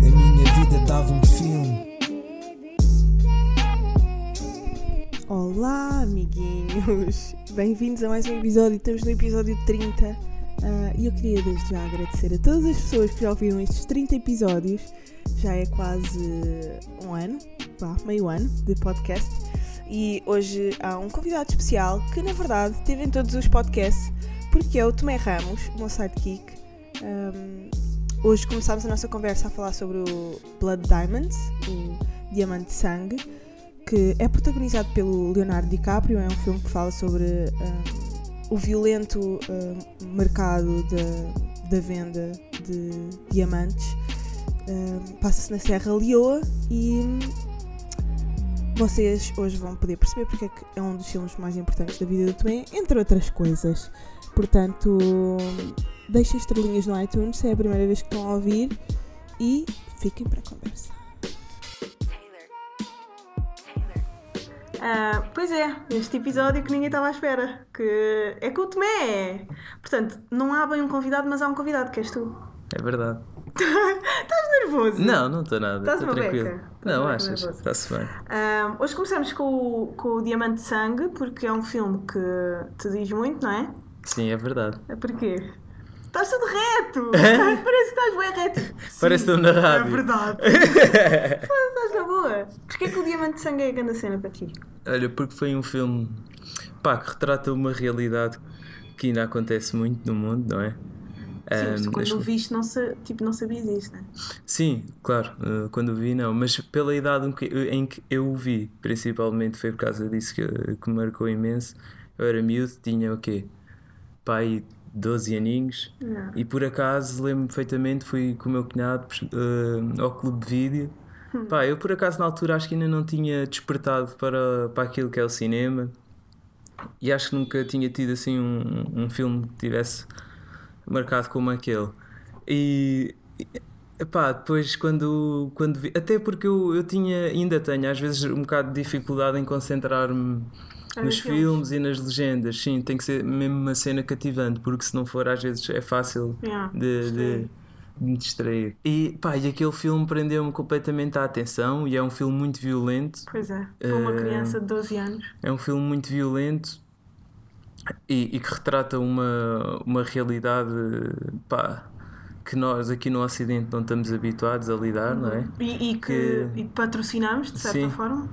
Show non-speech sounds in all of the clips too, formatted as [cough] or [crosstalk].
A minha vida dava um filme. Olá, amiguinhos! Bem-vindos a mais um episódio. Estamos no episódio 30 ah, e eu queria desde já agradecer a todas as pessoas que já ouviram estes 30 episódios. Já é quase um ano, vá, meio ano de podcast. E hoje há um convidado especial que, na verdade, teve em todos os podcasts, porque é o Tomé Ramos, o meu sidekick. Ahm, hoje começámos a nossa conversa a falar sobre o Blood Diamonds, o Diamante de Sangue que é protagonizado pelo Leonardo DiCaprio. É um filme que fala sobre um, o violento um, mercado da, da venda de diamantes. Um, Passa-se na Serra Leoa e vocês hoje vão poder perceber porque é que é um dos filmes mais importantes da vida do Tomé, entre outras coisas. Portanto, deixem estrelinhas no iTunes se é a primeira vez que estão a ouvir e fiquem para a conversa. Ah, pois é, este episódio que ninguém estava à espera. Que é com o Tomé. Portanto, não há bem um convidado, mas há um convidado, que és tu. É verdade. [laughs] Estás nervoso? Não, não estou nada. Estás tranquilo. Não, achas? Está-se bem. Ah, hoje começamos com o, com o Diamante de Sangue, porque é um filme que te diz muito, não é? Sim, é verdade. É porquê? Estás tudo reto! [laughs] Parece que estás bem reto. [laughs] Parece que Sim, estou na rádio. É verdade. Mas estás na boa. Porquê que o Diamante de Sangue é a grande cena para ti? Olha, porque foi um filme pá, que retrata uma realidade que ainda acontece muito no mundo, não é? Sim, quando o viste, não, sa- tipo, não sabias isto, não é? Sim, claro, eh, quando o vi não, mas pela idade em que, eu o vi, principalmente foi por causa disso que, que me marcou imenso. Eu era miúdo, tinha o quê? Pai, 12 aninhos, Não. e por acaso lembro-me perfeitamente, fui com o meu cunhado eh, ao clube de vídeo. Pá, eu por acaso na altura acho que ainda não tinha despertado para, para aquilo que é o cinema e acho que nunca tinha tido assim um, um filme que tivesse marcado como aquele. E epá, depois quando, quando vi, até porque eu, eu tinha, ainda tenho às vezes um bocado de dificuldade em concentrar-me Ah, nos nos filmes e nas legendas, sim, tem que ser mesmo uma cena cativante, porque se não for às vezes é fácil Yeah, de, de, de me distrair. E pá, e aquele filme prendeu-me completamente a atenção e é um filme muito violento. Pois é, para uma Eh, criança de 12 anos. É um filme muito violento e, e que retrata uma, uma realidade pá, que nós aqui no Ocidente não estamos habituados a lidar, não é? E, e que, que- e patrocinamos, de certa Sim. forma.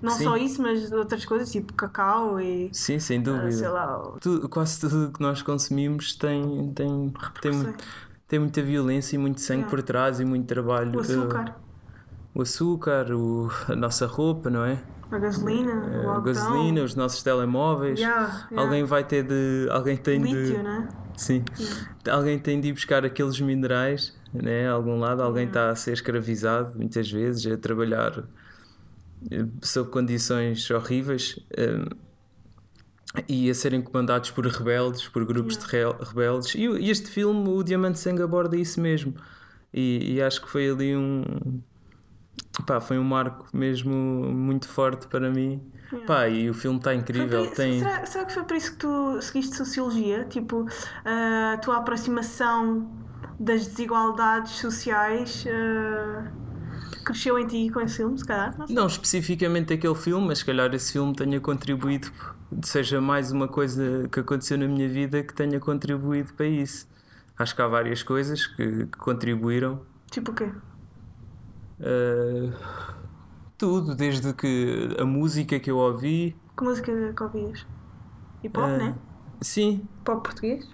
Não Sim. só isso, mas outras coisas, tipo cacau e. Sim, sem ah, dúvida. sei lá. o- Tudo- quase tudo que nós consumimos tem, tem, tem, tem muita violência e muito sangue Yeah. por trás e muito trabalho. O eh, açúcar, o açúcar, o- a nossa roupa, não é? A gasolina, o a algodão. gasolina, os nossos telemóveis. Yeah, yeah. Alguém vai ter de. Alguém tem Lítio, de. né? Sim. Alguém tem de ir buscar aqueles minerais, né? A algum lado. Alguém está a ser escravizado, muitas vezes, a trabalhar eh, sob condições horríveis. eh, E a serem comandados por rebeldes, por grupos de rebeldes. E, este filme, o Diamante Sangue, aborda isso mesmo. E, e acho que foi ali um. Pá, foi um marco mesmo muito forte para mim. Pá, e o filme está Foi incrível. por- Tem... será, será que foi por isso que tu seguiste Sociologia? Tipo, a tua aproximação das desigualdades sociais ah, cresceu em ti com esse filme, se calhar? Não. Não especificamente aquele filme, mas se calhar esse filme tenha contribuído, seja mais uma coisa que aconteceu na minha vida que tenha contribuído para isso. Acho que há várias coisas que, que contribuíram. Tipo o quê? Uh, tudo, desde que a música que eu ouvi. Que música que ouvias? Hip hop, uh, né? Sim, Pop português?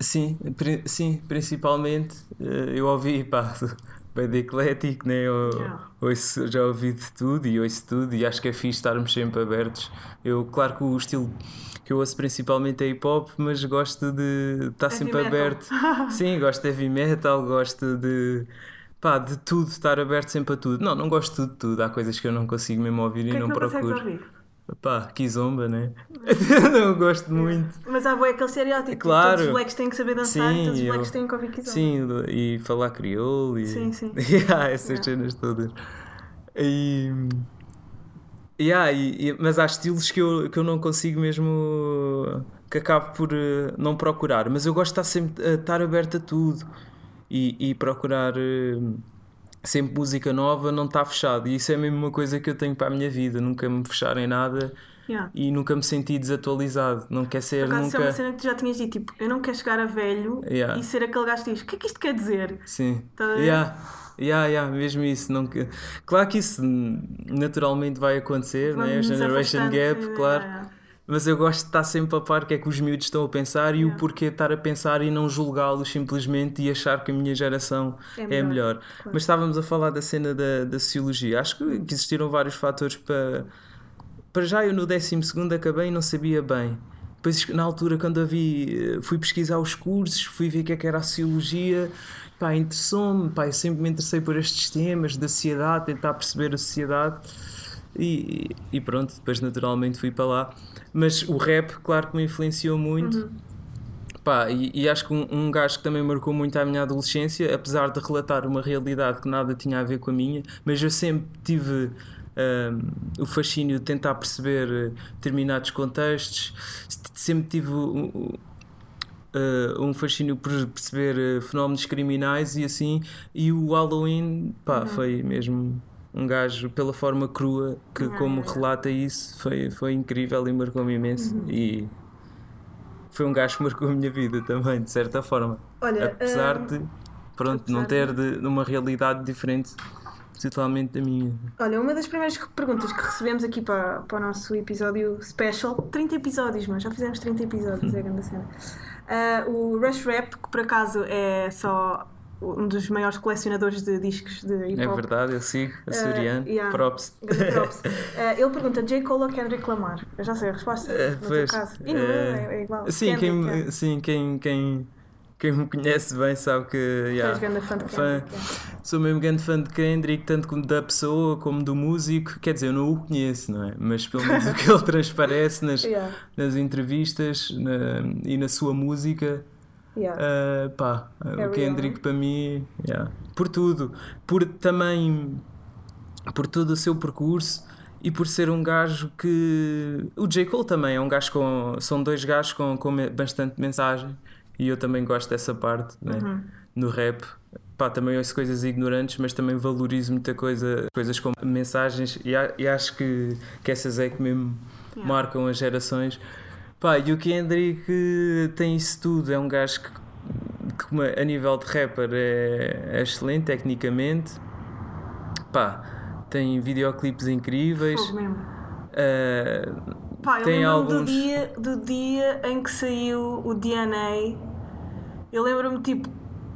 sim, pri- sim, principalmente uh, eu ouvi, pá, [laughs] bem de eclético, né? Eu, Yeah. ouço- já ouvi de tudo e ouço tudo e acho que é fixe estarmos sempre abertos. Eu, claro que o estilo que eu ouço principalmente é hip hop, mas gosto de estar Heavy sempre metal. aberto. [laughs] Sim, gosto de heavy metal, gosto de. Pá, de tudo, estar aberto sempre a tudo. Não, não gosto de tudo, tudo. Há coisas que eu não consigo mesmo ouvir que e é que não não procuro. ouvir? Pá, kizomba, né? não [laughs] gosto muito. Mas há boa aquele estereótipo. tipo, Claro. Todos os blacks têm que saber dançar e Sim, todos os eu- blacks têm que ouvir kizomba. Sim, e falar crioulo e Sim, sim. [laughs] e há essas Yeah. cenas todas. E, Yeah, e- e- mas há estilos que eu, que eu não consigo mesmo. que acabo por eh, não procurar. Mas eu gosto de estar sempre a estar aberto a tudo e, e procurar eh, sempre música nova, não está fechado. E isso é mesmo uma coisa que eu tenho para a minha vida. Nunca me fechar em nada Yeah. e nunca me senti desatualizado. Não quer Por ser acaso, isso é uma nunca. cena que tu já tinhas dito, tipo, eu não quero chegar a velho Yeah. e ser aquele gajo que diz, o que é que isto quer dizer? Sim. Tá a ver? Yeah. Yeah, yeah, mesmo isso. Não... Claro que isso hum, naturalmente vai acontecer, né? Nos Generation Gap, yeah, claro. yeah. Mas eu gosto de estar sempre a par o que é que os miúdos estão a pensar e o porquê de estar a pensar e não julgá-los simplesmente e achar que a minha geração É é melhor, melhor. claro. Mas estávamos a falar da cena da, da sociologia. Acho que que existiram vários fatores para. Para já eu no 12 acabei e não sabia bem. Depois, na altura, quando eu vi, eh, fui pesquisar os cursos, fui ver o que é que era a sociologia, pá, interessou-me, pá, eu sempre me interessei por estes temas da sociedade, tentar perceber a sociedade e, e pronto, depois naturalmente fui para lá. Mas o rap, claro que me influenciou muito. Pá, e, e acho que um, um gajo que também marcou muito a minha adolescência, apesar de relatar uma realidade que nada tinha a ver com a minha, mas eu sempre tive um, o fascínio de tentar perceber eh, determinados contextos, sempre tive um, um, eh, um fascínio por perceber eh, fenómenos criminais e assim, e o Halloween, pá, foi mesmo um gajo pela forma crua que Ah, como é. relata isso foi, foi incrível e marcou-me imenso e foi um gajo que marcou a minha vida também, de certa forma. Olha, Apesar hum, de, pronto, apesar não ter de- de, uma realidade diferente totalmente da minha. Olha, uma das primeiras perguntas que recebemos aqui para, para o nosso episódio special, 30 episódios, mas já fizemos 30 episódios, é a grande cena. Ah, o Rush Rap, que por acaso é só um dos maiores colecionadores de discos de hip É hop. verdade, eu sigo, açoriano, yeah. props. Props. [laughs] Ah, ele pergunta: J. Cole ou Kendrick Lamar? Eu já sei a resposta. Eh, no teu pois, caso. E no meu eh, é, é igual. Sim, quem, Kendrick, me- sim quem, quem, quem me conhece bem sabe que é. yeah, grande fã de fã- é. sou mesmo grande fã de Kendrick, tanto como da pessoa como do músico. Quer dizer, eu não o conheço, não é? Mas pelo menos o que [laughs] ele transparece nas, Yeah, nas entrevistas na- e na sua música. Yeah. Uh, pá, É o Kendrick para mim, yeah. por tudo, por também por todo o seu percurso e por ser um gajo que o J. Cole também é um gajo com são dois gajos com, com bastante mensagem e eu também gosto dessa parte né? Uhum. no rap. Pá, também ouço coisas ignorantes, mas também valorizo muita coisa, coisas com mensagens e, a- e acho que, que essas é que mesmo Yeah. marcam as gerações. Pá, e o Kendrick tem isso tudo, é um gajo que, que a nível de rapper é, é excelente tecnicamente. Pá, tem videoclipes incríveis. Fogo mesmo. Uh, Pá, eu Tem lembro-me do alguns- dia, do dia em que saiu o DNA. Eu lembro-me, tipo,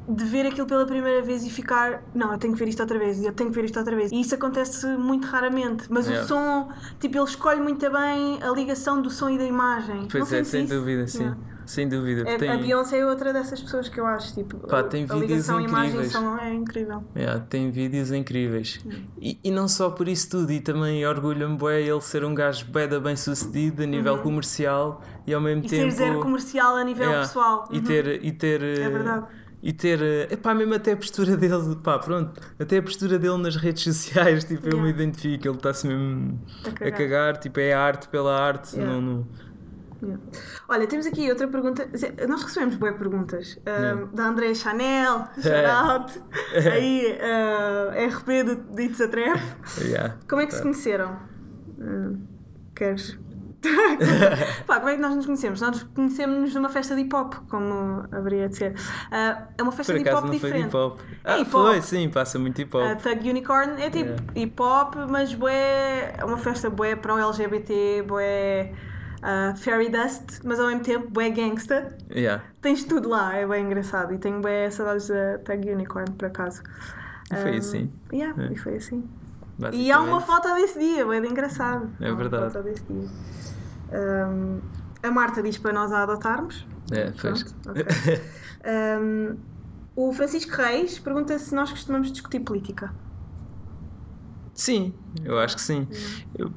de ver aquilo pela primeira vez e ficar. Não, eu tenho que ver isto outra vez, eu tenho que ver isto outra vez. E isso acontece muito raramente. Mas o som, tipo, ele escolhe muito bem a ligação do som e da imagem. Não pois é, sentes sem isso? dúvida, sim. Sem dúvida. É, tem, A Beyoncé é outra dessas pessoas que eu acho, tipo, Pá, a- tem a vídeos ligação imagem e incríveis. som é incrível. Yeah, tem vídeos incríveis. E, e não só por isso tudo, e também orgulha-me bué ele ser um gajo bué da bem sucedido a nível comercial e ao mesmo Uhum. E tempo. ser zero comercial a nível Yeah, pessoal. E Uhum. ter. E ter É verdade. E ter, eh, epá, mesmo até a postura dele, pá, pronto, até a postura dele nas redes sociais, tipo, eu me Yeah. identifico, ele está-se mesmo A a cagar. cagar, tipo, é arte pela arte, Yeah. não, não, Yeah. Olha, temos aqui outra pergunta. Nós recebemos boas perguntas. Yeah. Da Andrea Chanel, shout É. [laughs] Aí, uh, RP do do It's a Trap. yeah. Como é que se conheceram? Uh, queres? Pá, como é que nós nos conhecemos? Nós conhecemos numa festa de hip hop, como haveria de ser. Uh, é uma festa de hip acaso hop não foi diferente. hip hop. É Ah, hip hop. foi, sim, passa muito hip hop. A Thug Unicorn é tipo Yeah. hip hop, mas bué, é uma festa bué para o LGBT, bué uh, fairy dust, mas ao mesmo tempo bué gangsta. Yeah. Tens tudo lá, é bem engraçado. E tenho bem saudades da Tag Unicorn, por acaso. E foi Um, assim. Yeah, É. E foi assim. E há uma foto desse dia, bem engraçado. É verdade. Um, a Marta diz para nós a adotarmos. É, pois. Pronto, ok. [laughs] Um, o Francisco Reis pergunta se nós costumamos discutir política. Sim, eu acho que sim. Eu,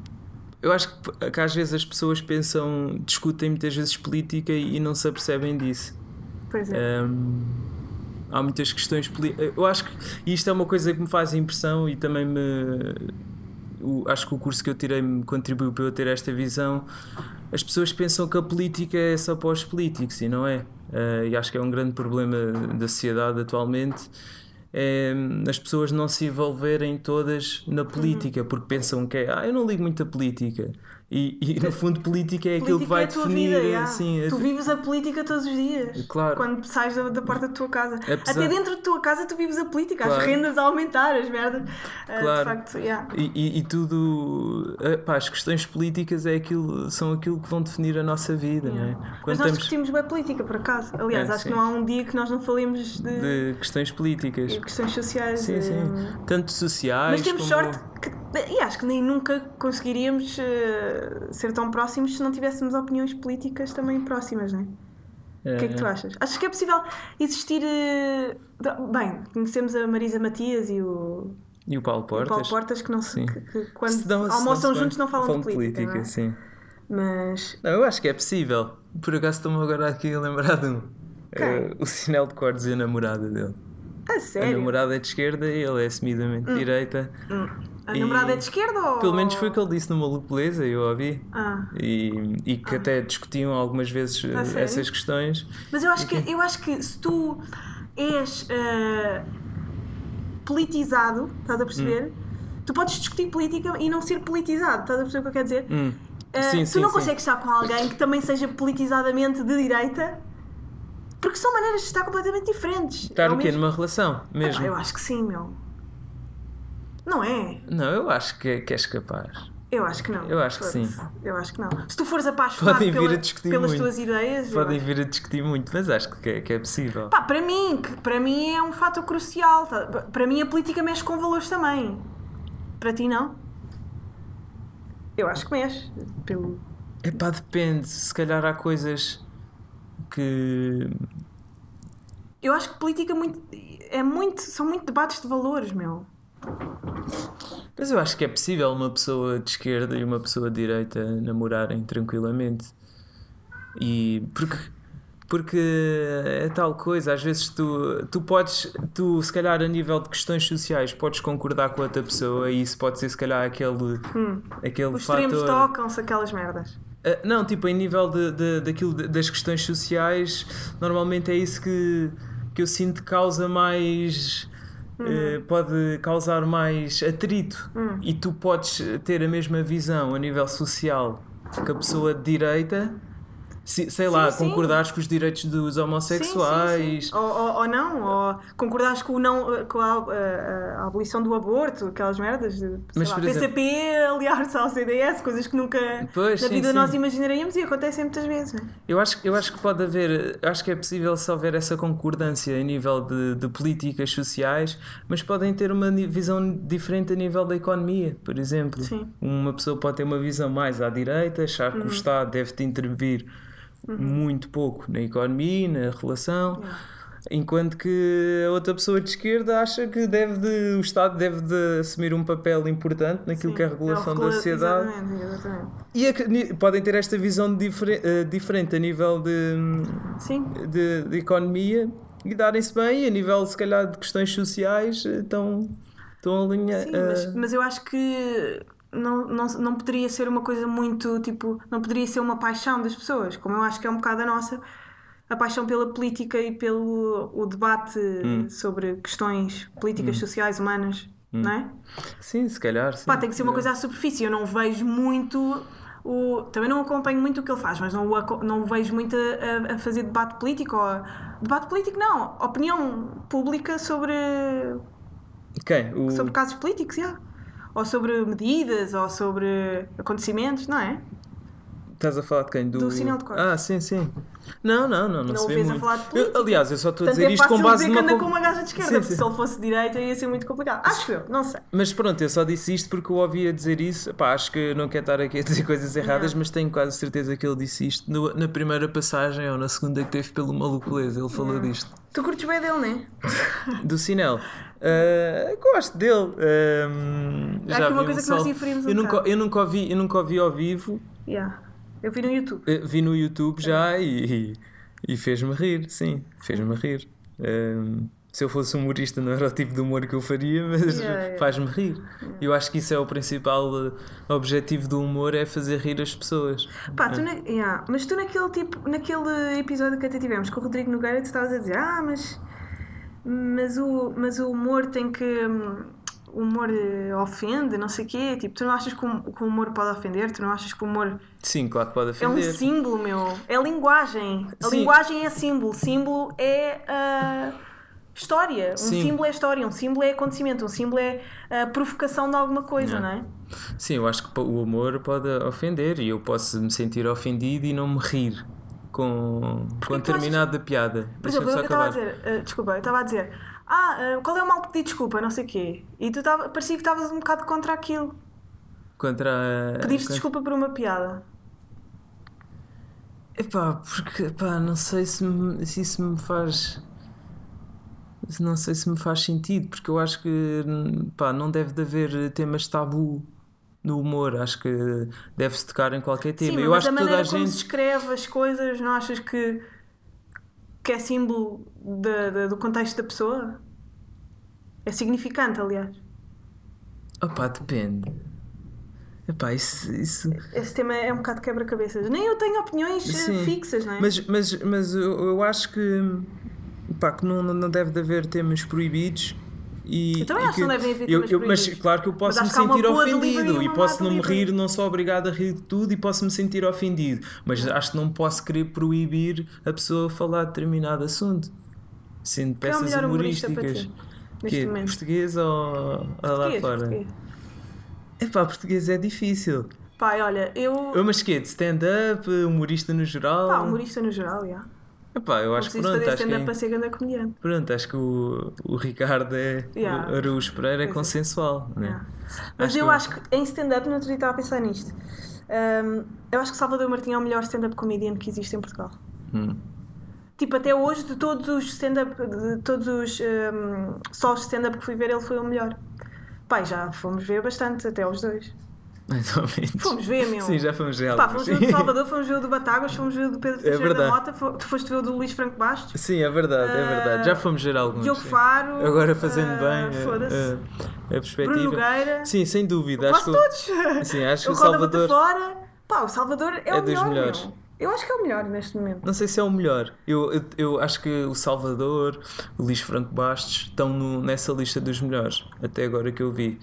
eu acho que, que às vezes as pessoas pensam, discutem muitas vezes política e, não se apercebem disso. Pois é. Hum, há muitas questões políticas. Eu acho que isto é uma coisa que me faz impressão e também me o- acho que o curso que eu tirei me contribuiu para eu ter esta visão. As pessoas pensam que a política é só para os políticos e não é. Eh, e acho que é um grande problema da sociedade atualmente. É as pessoas não se envolverem todas na política porque pensam que é, ah, eu não ligo muito a política. E, e, no fundo, política é aquilo que Política vai é definir. vida, já. assim, Tu vives a política todos os dias. Claro. Quando sais da, da porta da tua casa. Apesar- Até dentro da tua casa tu vives a política. As Claro. rendas a aumentar, as merdas. Ah, Claro. De facto, yeah. E, e- e tudo, eh, pá, as questões políticas é aquilo, são aquilo que vão definir a nossa vida, não é? Mas nós estamos discutimos bem política, por acaso. Aliás, É, acho sim. que não há um dia que nós não falemos de, de questões políticas, de questões sociais. sim, sim, tanto sociais Mas temos como... sorte que, e acho que nem nunca conseguiríamos eh, ser tão próximos se não tivéssemos opiniões políticas também próximas, não é? O que é que tu achas? Achas que é possível existir. da- Bem, conhecemos a Marisa Matias e o, E o Paulo o Portas? Paulo Portas que, não se, que, que quando Se dão- se almoçam dão-se juntos não falam, de política. não é? sim. Mas. Não, eu acho que é possível. Por acaso estou-me agora aqui a lembrar de um. Eh, o sinal de cordes e a namorada dele. A A sério? namorada é de esquerda e ele é assumidamente de direita. A e- namorada é de esquerda ou. Pelo menos foi o que ele disse numa Beleza, eu ouvi. Ah. E, e que até discutiam algumas vezes eh, A sério? essas questões. Mas eu acho que, eu acho que se tu és eh, politizado, estás a perceber? Hum. Tu podes discutir política e não ser politizado, estás a perceber o que eu quero dizer? Hum. Eh, Sim, tu sim, não sim. consegues estar com alguém que também seja politizadamente de direita porque são maneiras de estar completamente diferentes. Estar É o quê? mesmo- Numa relação Ah, mesmo? eu acho que sim, meu. Não é? Não, eu acho que, é- que és capaz. Eu acho que não. Eu acho que sim. Eu acho que não. Se tu fores apaixonado Podem vir pela- a discutir pelas muito. tuas ideias. Podem vir a discutir muito, mas acho que é, que é possível. Pá, para mim, que para mim é um fator crucial. tá? Para mim a política mexe com valores também. Para ti não? Eu acho que mexe. Pelo... Epá, depende. Se calhar há coisas que. Eu acho que política muito, é muito, são muito debates de valores, meu. Mas eu acho que é possível uma pessoa de esquerda e uma pessoa de direita namorarem tranquilamente. E porque. Porque é tal coisa, às vezes tu, tu podes, tu se calhar a nível de questões sociais podes concordar com outra pessoa e isso pode ser se calhar aquele, aquele Os extremos fator. tocam-se aquelas merdas. Uh, não, tipo, em nível de, de, daquilo, das questões sociais, normalmente é isso que, que eu sinto causa mais. Uh, pode causar mais atrito. E tu podes ter a mesma visão a nível social que a pessoa de direita. Se- sei lá, sim. concordares com os direitos dos homossexuais. Sim. Ou, ou, ou não, ou concordares com, não, com a, a- a abolição do aborto, aquelas merdas. De, Mas, lá, por exemplo- PCP aliar-se ao CDS, coisas que nunca Pois, na vida nós imaginaríamos e acontecem muitas vezes. não é? Eu acho, eu acho que pode haver, acho que é possível se houver essa concordância a nível de, de políticas sociais, mas podem ter uma visão diferente a nível da economia, por exemplo. Uma pessoa pode ter uma visão mais à direita, achar que o Estado deve te intervir muito pouco na economia, na relação. Enquanto que a outra pessoa de esquerda acha que deve de, o Estado deve de assumir um papel importante naquilo Sim. que é a regulação o da sociedade. Exatamente, exatamente. E a- podem ter esta visão eh, diferente a nível de, de, de economia e darem-se bem, e a nível, se calhar, de questões sociais, eh, estão, estão alinhados. Sim, mas, mas eu acho que não, não, não poderia ser uma coisa muito tipo. Não poderia ser uma paixão das pessoas, como eu acho que é um bocado a nossa. A paixão pela política e pelo o debate Hum. sobre questões políticas, sociais, humanas, Hum. não é? Sim, se calhar. Sim. Pá, tem que ser uma coisa à superfície. Eu não vejo muito. O, também não acompanho muito o que ele faz, mas não o, não o vejo muito a, a- fazer debate político. Ou, debate político, não. Opinião pública sobre Quem? O... sobre casos políticos, já. Ou sobre medidas, ou sobre acontecimentos, não é? Estás a falar de quem? Do, Do sinal de cortes. Ah, sim, sim. Não, não, não, não, Não se o vê muito. Eu- aliás, eu só estou a dizer é isto com base dizer que numa. anda com uma gaja de esquerda, Sim, porque sim. se ele fosse direita ia ser muito complicado. Acho eu, não sei. Mas pronto, eu só disse isto porque eu ouvia dizer isso. Pá, acho que não quero estar aqui a dizer coisas erradas, mas tenho quase certeza que ele disse isto no- na primeira passagem ou na segunda que teve pelo Maluco. Ele falou disto. Tu curtes bem dele, não é? Do Sinel. Ah, gosto dele. Ahm, Há já aqui uma coisa um que nós salto. diferimos um eu nunca, eu nunca ouvi, eu nunca ouvi ao vivo. Yeah. Eu vi no YouTube. Eh, Vi no YouTube já e, e, e fez-me rir, sim, fez-me rir. Ahm, Se eu fosse humorista, não era o tipo de humor que eu faria, [laughs] mas Yeah, yeah. faz-me rir. Eu acho que isso é o principal objetivo do humor: é fazer rir as pessoas. Pá, tu na... yeah, mas tu naquele tipo, naquele episódio que até tivemos com o Rodrigo Nogueira, tu estavas a dizer, ah, mas, mas, o, mas o humor tem que. O humor ofende, não sei o quê. Tipo, tu não achas que o, que o humor pode ofender? Tu não achas que o humor Sim, claro que pode é um ofender. símbolo, meu? É linguagem. A Sim. linguagem é símbolo. Símbolo é ah, história. Um Sim. símbolo é história. Um símbolo é acontecimento. Um símbolo é a provocação de alguma coisa, não é? Sim, eu acho que o humor pode ofender e eu posso me sentir ofendido e não me rir com, com tu achas- determinada piada. Por exemplo, eu estava a dizer, eh, desculpa, eu estava a dizer, ah, eh, qual é o mal pedir desculpa, não sei o quê. E tu tava, parecia que estavas um bocado contra aquilo. Contra a. Pediste contra- desculpa por uma piada. Epá, porque epá, não sei se, me- se isso me faz. Não sei se me faz sentido, porque eu acho que pá, não deve de haver temas tabu no humor. Acho que deve-se tocar em qualquer tema. Sim, eu acho a que toda a como gente. se escreve as coisas, não achas que, que é símbolo da- da- do contexto da pessoa? É significante, aliás. Opá, depende. Epá, isso. isso... Esse tema é um bocado quebra-cabeças. Nem eu tenho opiniões eh, Sim. fixas, não é? Mas, mas, mas eu, eu acho que, pá, que não, não deve de haver temas proibidos. E, Eu também e acho que eu- eu- Mas claro que eu posso me sentir ofendido e posso não me rir, não sou obrigado a rir de tudo e posso me sentir ofendido. Mas acho que não posso querer proibir a pessoa a falar de determinado assunto. Sendo é peças para humorísticas. Que, português ou, ou lá Português, fora? português. Epá, português é difícil. Pai, olha, eu. Eu, mas que de stand-up, humorista no geral? Pá, humorista no geral, já. Epá, eu acho que pronto, fazer acho que, é- para ser grande comediante. pronto, acho que o, o Ricardo é Yeah. o Araújo Pereira é é. consensual, né? Yeah. Mas Acho eu que- acho que em stand-up, no outro dia estava a pensar nisto. Ahm, eu acho que Salvador Martinho é o melhor stand-up comedian que existe em Portugal. Hum. Tipo, até hoje, de todos os stand-up, de todos os ahm, só os stand-up que fui ver, ele foi o melhor. Pai, já fomos ver bastante, até os dois. Mais ou menos. Fomos ver, meu. Sim, já fomos ver Pá, fomos ver o do [laughs] Salvador, fomos ver o do Batáguas, fomos ver o do Pedro Teixeira da verdade. Mota, tu foste ver o do Luís Franco Bastos, Sim, é verdade, é verdade. Já fomos ver alguns. Diogo. Faro. Agora fazendo ah, bem a- Foda-se. a, a perspectiva. Bruno Nogueira. Sim, sem dúvida. Quase acho todos. sim, acho [laughs] que o Salvador. Fora. Pá, o Salvador é, É o dos melhor. melhores. meu. Eu acho que é o melhor neste momento. Não sei se é o melhor. Eu, eu, eu acho que o Salvador, o Luís Franco Bastos estão no- nessa lista dos melhores, até agora que eu vi.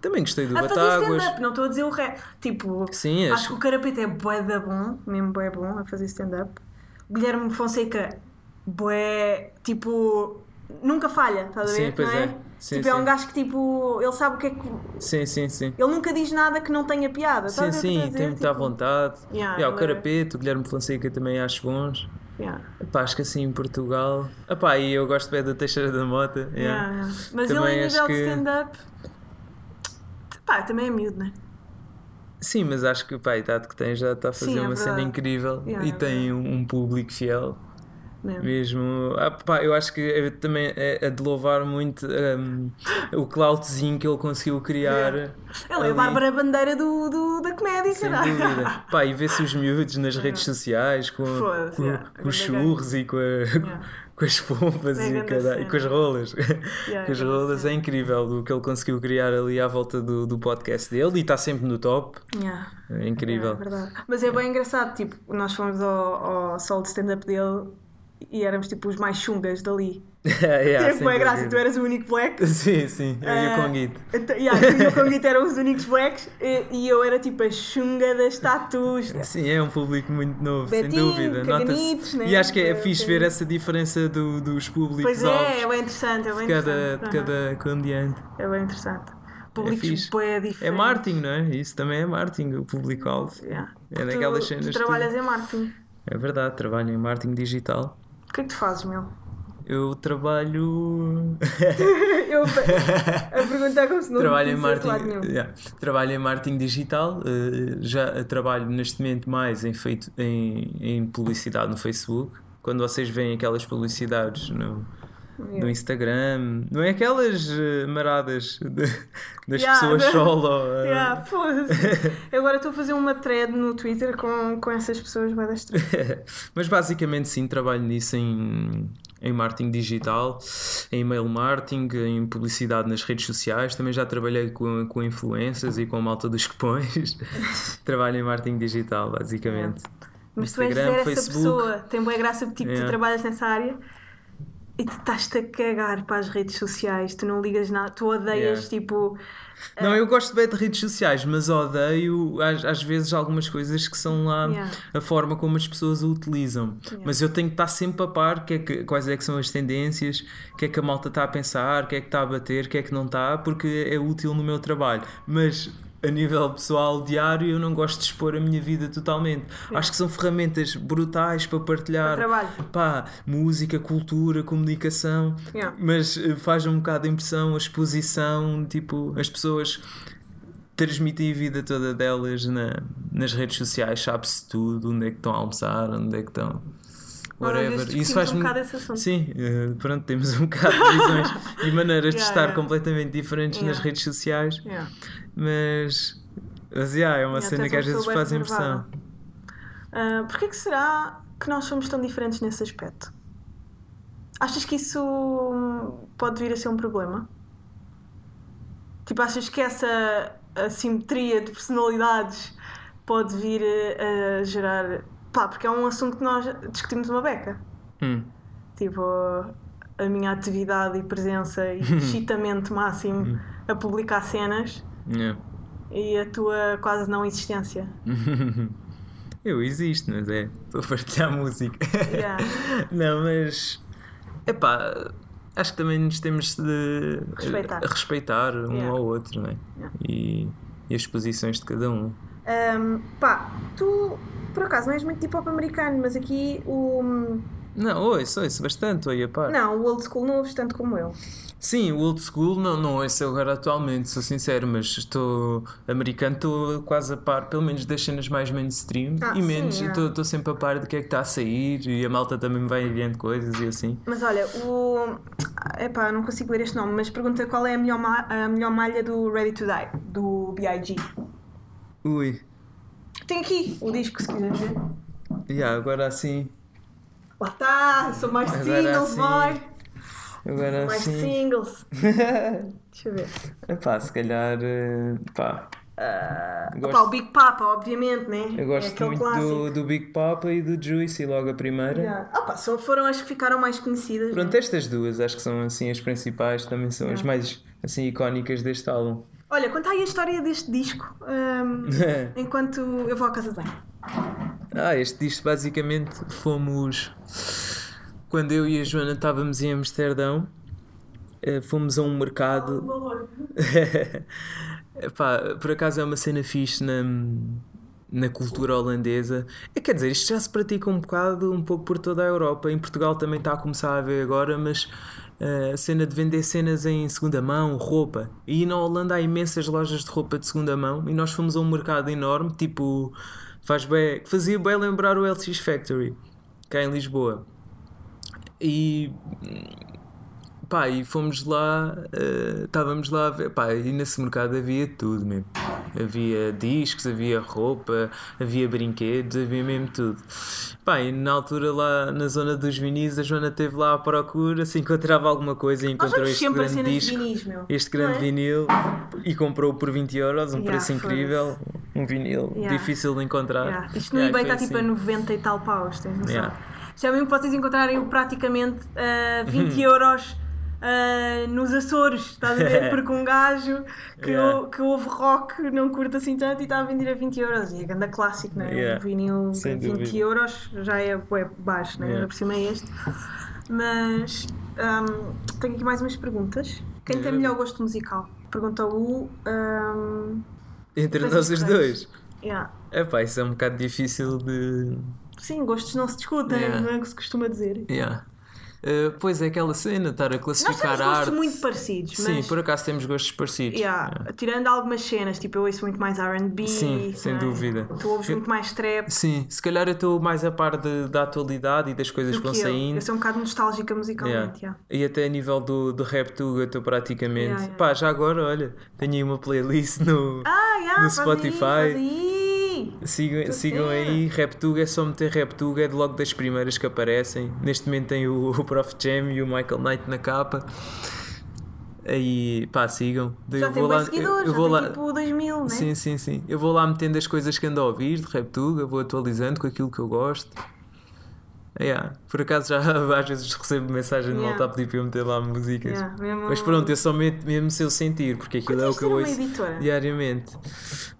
Também gostei do A Batáguas. stand-up, não estou a dizer o ré. Tipo, Sim, acho acho que o Carapete é bué da bom, mesmo bué bom a fazer stand-up. Guilherme Fonseca, bué, tipo, nunca falha, estás a ver? Sim, pois não é? é. Sim, tipo, é sim. um gajo que tipo, ele sabe o que é que. Sim, sim, sim. Ele nunca diz nada que não tenha piada. Sim, a eu sim, a dizer? tem muita Tipo, vontade. Yeah, Yeah, o é- Carapeto, o Guilherme Fonseca também acho bons. yeah, Epá, acho que assim em Portugal. Epá, e eu gosto bem da Teixeira da Mota. yeah. yeah. Mas Também ele, acho nível de que- stand-up, pá, também é miúdo, né? Sim, mas acho que pá, a idade que tem já está a fazer Sim, é uma cena verdade. incrível Yeah, e é tem um, um público fiel. Mesmo. Mesmo. Ah, pá, eu acho que é, também é, é de louvar muito um, o cloutzinho que ele conseguiu criar. Ele é a. Bárbara Bandeira do, do- da comédia, Sem caralho. dúvida. Pá, e vê-se os miúdos nas redes sociais com, com, yeah. com os churros e com, a- com as pompas É e, cada- e com as rolas. [laughs] Yeah, com as rolas é incrível o que ele conseguiu criar ali à volta do, do podcast dele e está sempre no top. Yeah. É incrível. É verdade. Mas é bem engraçado, tipo, nós fomos ao, ao solo de stand-up dele e éramos tipo os mais chungas dali. Yeah, Teve sem bem graça, dúvida. tu eras o único black. [laughs] Sim, sim, eu e o Ah, Conguito. então, yeah, tu e o [laughs] Conguito eram os únicos blacks e, e eu era tipo a chunga das tatus. Sim, é um público muito novo, sem Betinho, dúvida. caganitos, Nota-se. né? E acho que é É, fixe ver essa diferença do- dos públicos Pois é, é bem interessante, é bem de cada, interessante. de cada comediante. É bem interessante. fixe. Públicos É diferentes. marketing, não é? Isso também é marketing, o público-alvo. Yeah. É Tu- daquelas tu, cenas que- trabalhas em marketing. É verdade, trabalho em marketing digital. O que é que tu fazes, meu? Eu trabalho. [laughs] Eu a perguntar como se não trabalho em marketing. yeah. Trabalho em marketing digital. eh, já trabalho neste momento mais em, feito, em, em publicidade no Facebook. Quando vocês veem aquelas publicidades no, do Instagram. Não é aquelas eh, maradas de- [laughs] das Yeah, pessoas de- solo. eh, Yeah, [laughs] agora estou a fazer uma thread no Twitter com, com essas pessoas das [laughs] Mas basicamente sim, trabalho nisso em, em marketing digital, em email marketing, em publicidade nas redes sociais. Também já trabalhei com, com influencers e com a malta dos cupons. trabalho em marketing digital, basicamente. Mas tu és Instagram, zero essa Facebook. pessoa. Tem boa graça porque tipo, tu Yeah. trabalhas nessa área e tu estás-te a cagar para as redes sociais. Tu não ligas nada. Tu odeias Yeah. tipo. Não, eu gosto bem de redes sociais, mas odeio às, às vezes algumas coisas que são lá Yeah. a forma como as pessoas o utilizam. Yeah. Mas eu tenho que estar sempre a par que é que, quais é que são as tendências, o que é que a malta está a pensar, o que é que está a bater, o que é que não está, porque é útil no meu trabalho. Mas a nível pessoal, diário, eu não gosto de expor a minha vida totalmente. Acho que são ferramentas brutais para partilhar pá, música, cultura, comunicação, Yeah. mas eh, faz um bocado a impressão, a exposição, tipo, as pessoas transmitem a vida toda delas na, nas redes sociais, sabe-se tudo, onde é que estão a almoçar, onde é que estão. Whatever. Isso faz um bocado esse assunto. Sim, eh, pronto, temos um [laughs] bocado de visões e maneiras de Yeah, estar yeah. completamente diferentes nas Yeah. redes sociais, mas, mas yeah, é uma cena que às vezes faz impressão. Ah, Porquê que será que nós somos tão diferentes nesse aspecto? Achas que isso pode vir a ser um problema? Tipo, achas que essa assimetria de personalidades pode vir a, a gerar. Pá, porque é um assunto que nós discutimos uma beca. Hum. Tipo, a minha atividade e presença e [laughs] excitamento máximo a publicar cenas Yeah. e a tua quase não existência. [laughs] Eu existo, mas é para partilhar música. Yeah. [laughs] Não, mas epá, acho que também nos temos de Respeitar. respeitar um Yeah. ao outro, não é? E, e as posições de cada um. Um, pá, tu por acaso não és muito tipo hop americano, mas aqui o. Não, ouço, ouço bastante, oi, pá. Não, o old school não ouves tanto como eu. Sim, o old school não, não ouço agora atualmente, sou sincero, mas estou americano, estou quase a par, pelo menos das cenas mais mainstream Ah, e menos, é. estou estou sempre a par do que é que está a sair e a malta também me vai enviando coisas e assim. Mas olha, o. Epá, não consigo ler este nome, mas pergunta qual é a melhor, ma- a melhor malha do Ready to Die, do B.I.G. Ui, Tem aqui o disco, se quiseres ver. yeah, agora assim, Lá está, são mais Agora singles, sim. boy. agora Mais assim. singles. [laughs] Deixa eu ver. Epá, se calhar, eh, pá, Uh, Gosto- opá, o Big Papa, obviamente, né? eu é gosto aquele muito do, do Big Papa e do Juicy, logo a primeira. Yeah. Opa, só foram as que ficaram mais conhecidas. Pronto, né? estas duas acho que são assim as principais, também são as Yeah. mais assim icónicas deste álbum. Olha, conta aí a história deste disco hum, [laughs] enquanto eu vou à casa de banho. Ah, este disco basicamente fomos quando eu e a Joana estávamos em Amsterdão, eh, fomos a um mercado. valor. [laughs] Epá, por acaso é uma cena fixe na, na cultura holandesa. É, quer dizer, isto já se pratica um bocado, um pouco por toda a Europa. Em Portugal também está a começar a ver agora, mas a cena de vender cenas em segunda mão, roupa. E na Holanda há imensas lojas de roupa de segunda mão e nós fomos a um mercado enorme, tipo, faz bem, fazia bem lembrar o LX Factory, cá em Lisboa. E Pá, e fomos lá, eh, estávamos lá a ver, pá, e nesse mercado havia tudo mesmo. Havia discos, havia roupa, havia brinquedos, havia mesmo tudo. Pá, e na altura lá na zona dos vinis, a Joana esteve lá à procura, se encontrava alguma coisa e encontrou este grande de disco, vinis, meu. este grande é? vinil, e comprou por 20 euros, um Yeah, preço incrível, um vinil Yeah. difícil de encontrar. Yeah. Isto no Yeah, eBay está tipo a assim. 90 e tal paus, tens noção? Yeah. Já mesmo que vocês encontrarem praticamente a 20 Uhum. euros ah, nos Açores, estás a ver? [laughs] Porque um gajo que, Yeah. ou- que ouve rock não curta assim tanto e está a vender a 20 euros. E é grande clássico, não é? Yeah. Um vinil Sem 20 dúvida. euros já é bué baixo, não é? Yeah. Por cima é este. Mas ahm, tenho aqui mais umas perguntas. Quem tem melhor gosto musical? Pergunta o. ahm, Entre nós os dois. yeah. Epá, isso é um bocado difícil de, Sim, gostos não se discutem, Yeah. não é o que se costuma dizer. Yeah. Uh, pois é aquela cena, estar a Nós classificar temos a gostos arte. muito parecidos, Sim, mas por acaso temos gostos parecidos. yeah, tirando algumas cenas, tipo eu ouço muito mais RB. Sim, sem é? dúvida. Tu ouves Eu- muito mais trap. Sim, se calhar eu estou mais a par de- da atualidade e das coisas do que vão eu. saindo. Eu sou um bocado nostálgica musicalmente. Yeah. yeah. E até a nível do, do rap tuga estou praticamente. Pá, já agora, olha, tenho aí uma playlist no. Ah, No faz aí, Spotify. faz aí. Sigam, sigam ver. aí, RapTuga, é só meter RapTuga, é de logo das primeiras que aparecem. Neste momento tem o, o Prof Jam e o Michael Knight na capa. Aí, pá, sigam. Já Eu tem vou lá- seguidores, eu vou lá, tipo 2000, né? Sim, sim, sim. Eu vou lá metendo as coisas que ando a ouvir de RapTuga, vou atualizando com aquilo que eu gosto. Yeah. Por acaso já [laughs] às vezes recebo mensagem de malta Yeah. a pedir para eu meter lá músicas. Yeah, mesmo- Mas pronto, eu só meto mesmo se eu sentir, porque aquilo é o que eu ouço editora. diariamente.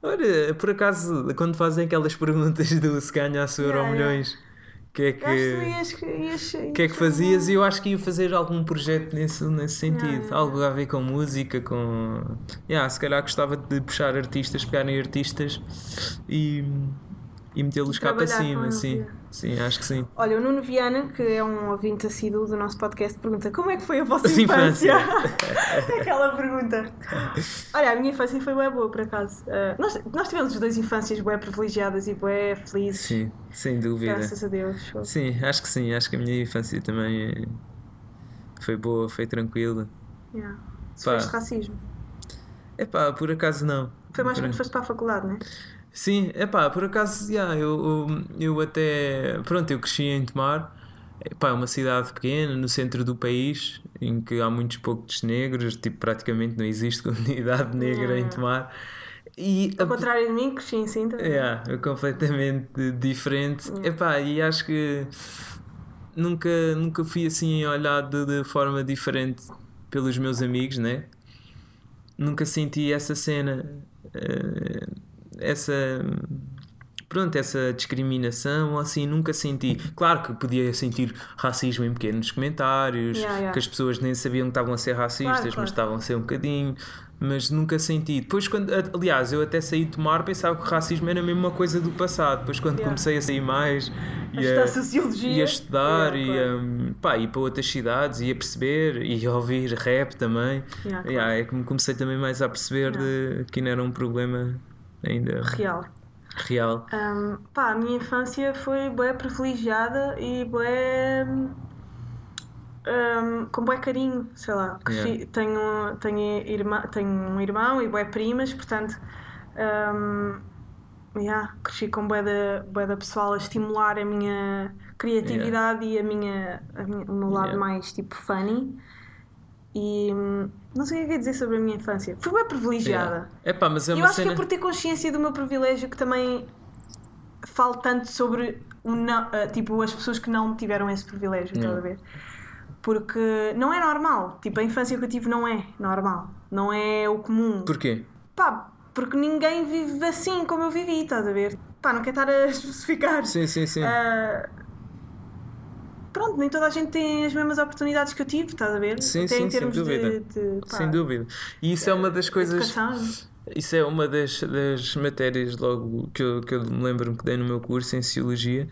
Olha, por acaso, quando fazem aquelas [laughs] perguntas do se ganha a Yeah, yeah. milhões, o que é que que. ias, ias, O que é que fazias? E eu acho que ia fazer algum projeto nesse, nesse sentido. Algo a ver com música, com. Yeah, se calhar gostava de puxar artistas, pegarem artistas e, e metê-los cá para cima. Sim, sim, acho que sim. Olha, o Nuno Viana, que é um ouvinte assíduo do nosso podcast, pergunta como é que foi a vossa Sim, infância? infância. [laughs] Aquela pergunta. Olha, a minha infância foi bem boa, por acaso. Uh, nós, nós tivemos as duas infâncias bem privilegiadas e bem felizes. Sim, sem dúvida. Graças a Deus. Sim, acho que sim. Acho que a minha infância também eh, foi boa, foi tranquila. Yeah. Pá. Sofreste racismo. Epá, por acaso não. Foi mais quando foste para a faculdade, não é? Sim, epá, por acaso, yeah, eu, eu, eu até. Pronto, eu cresci em Tomar. Epá, é uma cidade pequena, no centro do país, em que há muitos poucos negros, tipo, praticamente não existe [laughs] comunidade negra em Yeah. Tomar. E Ao contrário de mim, cresci em Sintra. Yeah, é completamente diferente. Yeah. Epá, e acho que nunca, nunca fui assim olhado de forma diferente pelos meus amigos, né? Nunca senti essa cena, eh, essa. Pronto, essa discriminação, assim, nunca senti. Claro que podia sentir racismo em pequenos comentários, Yeah, yeah. que as pessoas nem sabiam que estavam a ser racistas, Claro, claro. mas estavam a ser um bocadinho. Mas nunca senti. Depois, quando, aliás, eu até saí de tomar, pensava que o racismo era mesmo uma coisa do passado. Depois, quando Yeah. comecei a sair mais A e e a estudar e a, pá, ir para outras cidades e a perceber e a ouvir rap também. É que me comecei também mais a perceber de que não era um problema ainda Real. real. Um, pá, a minha infância foi bem privilegiada e bem. Um, com bem carinho, sei lá. Yeah. tenho, tenho, irmã, tenho um irmão e bem primas, portanto. Um, yeah, cresci com bué da, bué da pessoal a estimular a minha criatividade e a minha, a minha- o meu lado Yeah. mais tipo funny. E não sei o que é dizer sobre a minha infância. Fui bem privilegiada. É pá, mas é Eu uma acho cena. que é por ter consciência do meu privilégio que também falo tanto sobre o não, ah, tipo, as pessoas que não tiveram esse privilégio, estás a ver? Porque não é normal. Tipo, a infância que eu tive não é normal. Não é o comum. Porquê? Pá, porque ninguém vive assim como eu vivi, estás a ver? Pá, não quero estar a [laughs] especificar. Sim, sim, sim. Ah, pronto, nem toda a gente tem as mesmas oportunidades que eu tive, estás a ver? Sim, Até sim, em sem termos dúvida. de, de pá, Sem dúvida. E isso é uma das coisas. educação. Isso é uma das, das matérias logo que eu, que eu me lembro que dei no meu curso em Sociologia.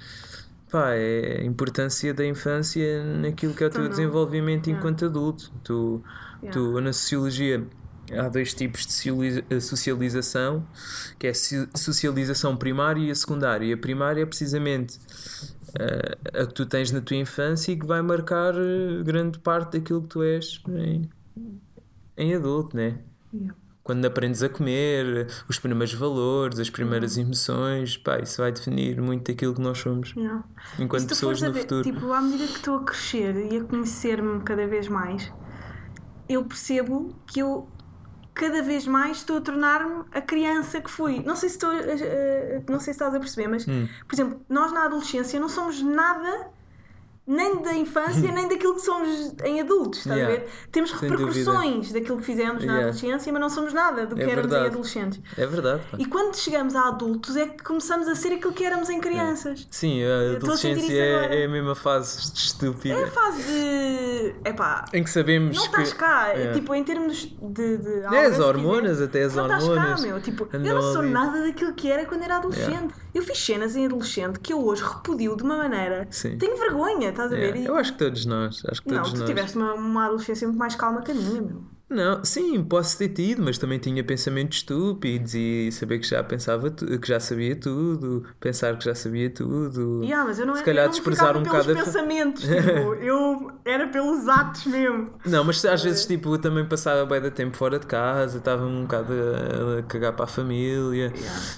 Pá, é a importância da infância naquilo que é o teu Então, não. desenvolvimento Yeah. enquanto adulto. Tu, Yeah. tu, na Sociologia, há dois tipos de eh, socialização, que é socialização primária e a secundária. E a primária é precisamente eh, a que tu tens na tua infância e que vai marcar eh, grande parte daquilo que tu és em, em adulto, né? Yeah. quando aprendes a comer, os primeiros valores, as primeiras emoções, pá, isso vai definir muito aquilo que nós somos Yeah. Enquanto pessoas no ver, futuro. Tipo, à medida que estou a crescer e a conhecer-me cada vez mais, eu percebo que eu cada vez mais estou a tornar-me a criança que fui. Não sei se estou, a- não sei se estás a perceber, mas Hum. por exemplo, nós na adolescência não somos nada nem da infância, [laughs] nem daquilo que somos em adultos, estás Yeah. a ver? Temos Sem repercussões daquilo que fizemos na Yeah. adolescência, mas não somos nada do que É éramos em verdade. adolescentes. É verdade. pá. E quando chegamos a adultos é que começamos a ser aquilo que éramos em crianças. Sim, a a adolescência isso é, é a mesma fase estúpida É a fase de. Epá, em que sabemos não que. estás cá. É. Tipo, em termos de. de É, as se hormonas, até as não hormonas. estás cá, meu. Tipo, eu não sou ali. nada daquilo que era quando era adolescente. Eu fiz cenas em adolescente que eu hoje repudio de uma maneira. Sim. Tenho vergonha, estás a ver? Yeah. E- Eu acho que todos nós. Acho que Não, todos tu nós. tiveste uma, uma adolescência muito mais calma que a minha, meu. Não, sim, posso ter tido, mas também tinha pensamentos estúpidos e saber que já pensava que já sabia tudo, pensar que já sabia tudo. Yeah, mas eu não, Se eu calhar não desprezar um pelos bocado fa- pensamentos, [laughs] tipo, eu era pelos atos mesmo. Não, mas às vezes tipo, também passava bem da tempo fora de casa, estava um bocado a, a cagar para a família.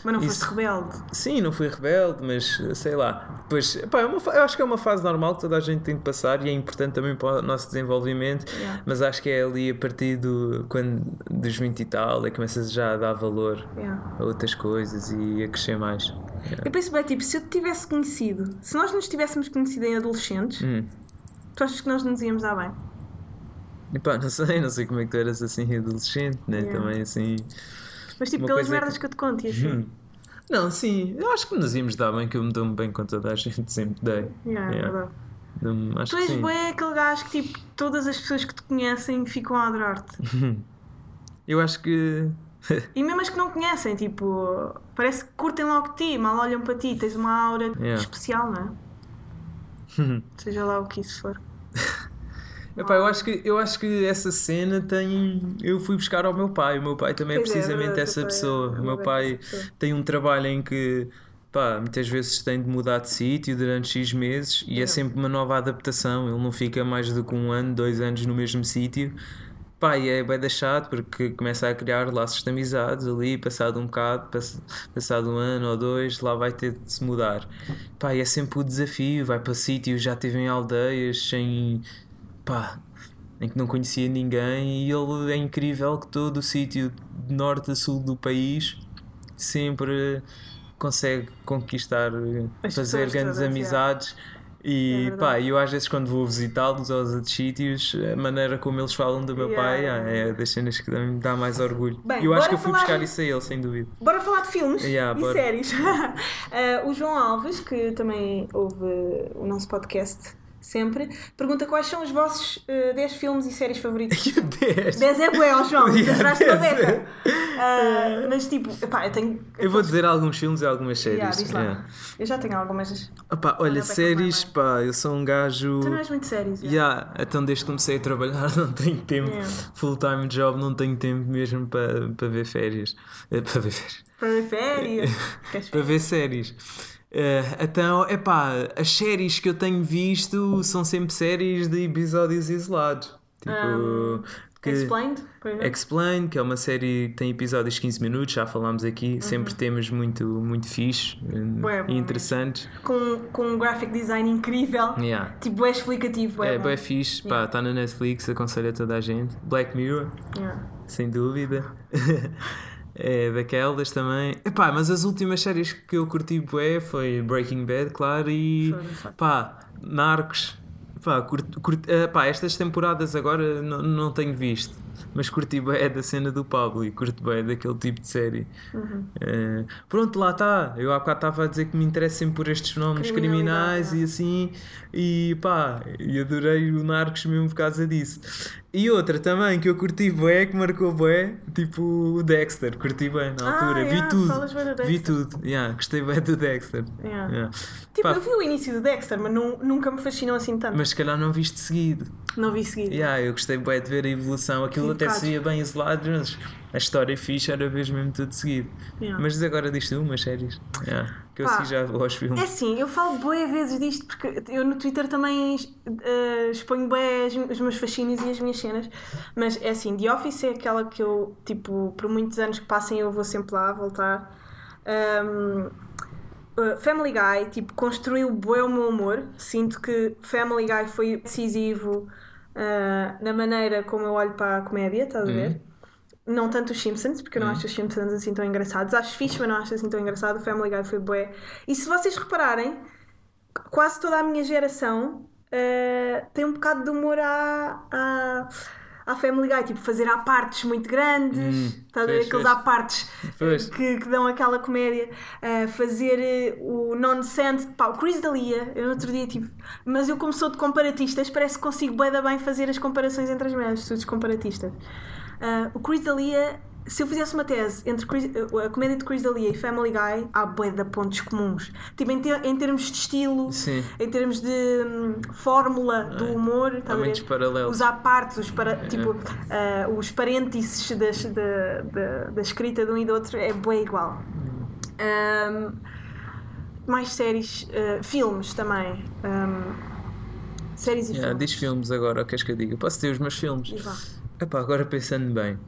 Mas não Isso- foste rebelde. Sim, não fui rebelde, mas sei lá. Depois, pá, é uma eu acho que é uma fase normal que toda a gente tem de passar e é importante também para o nosso desenvolvimento. Yeah. Mas acho que é ali a partir do, quando, dos 20 e tal, é que começas já a dar valor Yeah. a outras coisas e a crescer mais. Eu penso bem, tipo, se eu te tivesse conhecido, se nós nos tivéssemos conhecido em adolescentes, Hum. tu achas que nós nos íamos dar bem? E pá, não sei, não sei como é que tu eras assim adolescente, né? Yeah. Também assim. Mas tipo, pelas é merdas que- que... eu te conto e assim. Hum. Não, sim, eu acho que nos íamos dar bem, que eu me dou-me bem com toda a [laughs] gente, sempre dei. Yeah, é Yeah. verdade. Dou-me- Acho Tu és bem aquele gajo que tipo, todas as pessoas que te conhecem ficam a adorar-te. [laughs] Eu acho que. E mesmo as que não conhecem, tipo, parece que curtem logo de ti, mal olham para ti, tens uma aura Yeah. especial, não é? [laughs] Seja lá o que isso for. [laughs] Epá, eu acho que eu acho que essa cena tem. Eu fui buscar ao meu pai. O meu pai também Pois é, é é precisamente verdade, essa é pessoa. uma O meu pai tem um trabalho em que pá, muitas vezes tem de mudar de sítio durante X meses e é Yeah. sempre uma nova adaptação. Ele não fica mais do que um ano, dois anos no mesmo sítio. Pá, e é bem deixado porque começa a criar laços de amizades ali, passado um bocado, pass- passado um ano ou dois, lá vai ter de se mudar. Pá, e é sempre o desafio, vai para sítios, já estive em aldeias sem. pá, em que não conhecia ninguém e ele é incrível que todo o sítio de norte a sul do país sempre consegue conquistar, As fazer grandes todas, amizades. É E verdade. pá, eu às vezes quando vou visitá-los aos outros sítios, a maneira como eles falam do meu Yeah, pai ah, é das cenas que me dá mais orgulho. Bem, eu acho que eu fui buscar isso a ele, sem dúvida. Bora falar de filmes Yeah, e bora. séries. Eh, [laughs] o João Alves, que também ouve o nosso podcast sempre, pergunta quais são os vossos eh, 10 filmes e séries favoritos. [laughs] 10. 10 é bué, João, Yeah, na 10 é. Ah, mas tipo, epá, eu tenho. Eu vou dizer alguns filmes e algumas séries. Yeah. Yeah. Eu já tenho algumas. Opá, olha, séries, pá, eu sou um gajo. Tu não és muito séries. já. Yeah, então desde que comecei a trabalhar [laughs] não tenho tempo, Yeah. full time job, não tenho tempo mesmo para, para ver férias. Eh, Para ver férias. Para ver férias. [laughs] Para ver séries. Eh, então, é pá, as séries que eu tenho visto são sempre séries de episódios isolados. Tipo. Um, que- Explained? por exemplo? Explain, que é uma série que tem episódios de 15 minutos, já falámos aqui, sempre temas muito, muito fixe eh, Uhum. Bué e interessantes. Com, com um graphic design incrível. Yeah. Tipo, é explicativo. É, bom. bem fixe, pá, está na Netflix, aconselho a toda a gente. Black Mirror, Yeah. sem dúvida. [laughs] é daquelas também. Epá, mas as últimas séries que eu curti bué foi Breaking Bad, claro, e pá, Narcos. Pá, curti, curti- eh, pá, estas temporadas agora não, não tenho visto, mas curti bué da cena do Pablo e curto bué daquele tipo de série. Uhum. Eh, pronto, lá está. Eu há bocado estava a dizer que me interessa sempre por estes fenómenos criminais e assim, e pá, e adorei o Narcos mesmo por causa disso. E outra também que eu curti bué, que marcou bué, tipo o Dexter, curti bué na Ah, altura, vi yeah, tudo, vi tudo, yeah, gostei bué do Dexter. Yeah. Tipo, Pá, eu vi o início do Dexter, mas não, nunca me fascinou assim tanto. mas se calhar não viste seguido. Não vi seguido. Yeah, eu gostei bué de ver a evolução, aquilo Sim, até bocados. seria bem isolado, mas a história fixe era vez mesmo tudo seguido. Yeah. Mas agora diz tu umas séries. Yeah, que eu Pá, assim já vou aos filmes. É assim, eu falo boé vezes disto porque eu no Twitter também eh, exponho as- os meus fascínios e as minhas cenas. Mas é assim, The Office é aquela que eu, tipo, por muitos anos que passem eu vou sempre lá voltar. Um, uh, Family Guy, tipo, construiu bué o meu humor. Sinto que Family Guy foi decisivo uh, na maneira como eu olho para a comédia, estás a ver? Não tanto os Simpsons, porque eu não acho os Simpsons assim tão engraçados. Acho fixe, mas não acho assim tão engraçado. O Family Guy foi bué. E se vocês repararem, quase toda a minha geração uh, tem um bocado de humor à, à, à Family Guy. Tipo, fazer à partes muito grandes. Hum, estás a ver? Aqueles à partes Pois. que, que dão aquela comédia. Uh, fazer uh, o nonsense. Pá, o Chris D'Elia, eu no outro dia tive... Mas eu como sou de comparatistas, parece que consigo da bem fazer as comparações entre as minhas estudos comparatistas. Uh, o Chris D'Elia se eu fizesse uma tese entre Chris- a comédia de Chris D'Elia e Family Guy, há bué de pontos comuns. Tipo, em, ter- em termos de estilo, Sim. em termos de hum, fórmula do humor, Há muitos paralelos. os apartes, os, para, tipo, ah, os parênteses das- da, da, da escrita de um e do outro é bem igual. Ahm, mais séries, ah, filmes também. Ahm, séries e Yeah, filmes. diz filmes agora, queres que eu diga? Posso ter os meus filmes? Epá, agora pensando bem.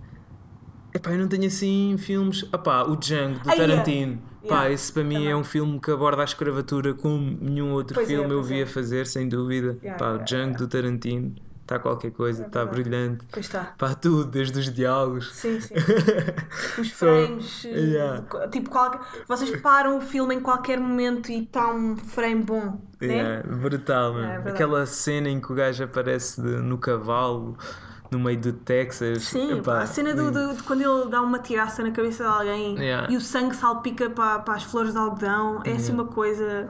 Epá, eu não tenho assim filmes. Epá, o Django do Ah, yeah. Tarantino. Pá, Yeah, esse para mim também. é um filme que aborda a escravatura como nenhum outro Pois é, filme eu pois vi é. fazer, sem dúvida. Yeah, Pá, o Django do Tarantino está qualquer coisa, está verdade. brilhante. Pois está. Pá, tudo, desde os diálogos. Sim, sim. [laughs] Os frames. eh, yeah. co- Tipo, qualquer, vocês param o filme em qualquer momento e está um frame bom. Né? Brutal, mano. É verdade. Aquela cena em que o gajo aparece de- no cavalo, no meio do Texas. Sim, Epá, a cena do, do- de quando ele dá uma tiraça na cabeça de alguém Yeah. e o sangue salpica para, para as flores de algodão, é assim uma coisa.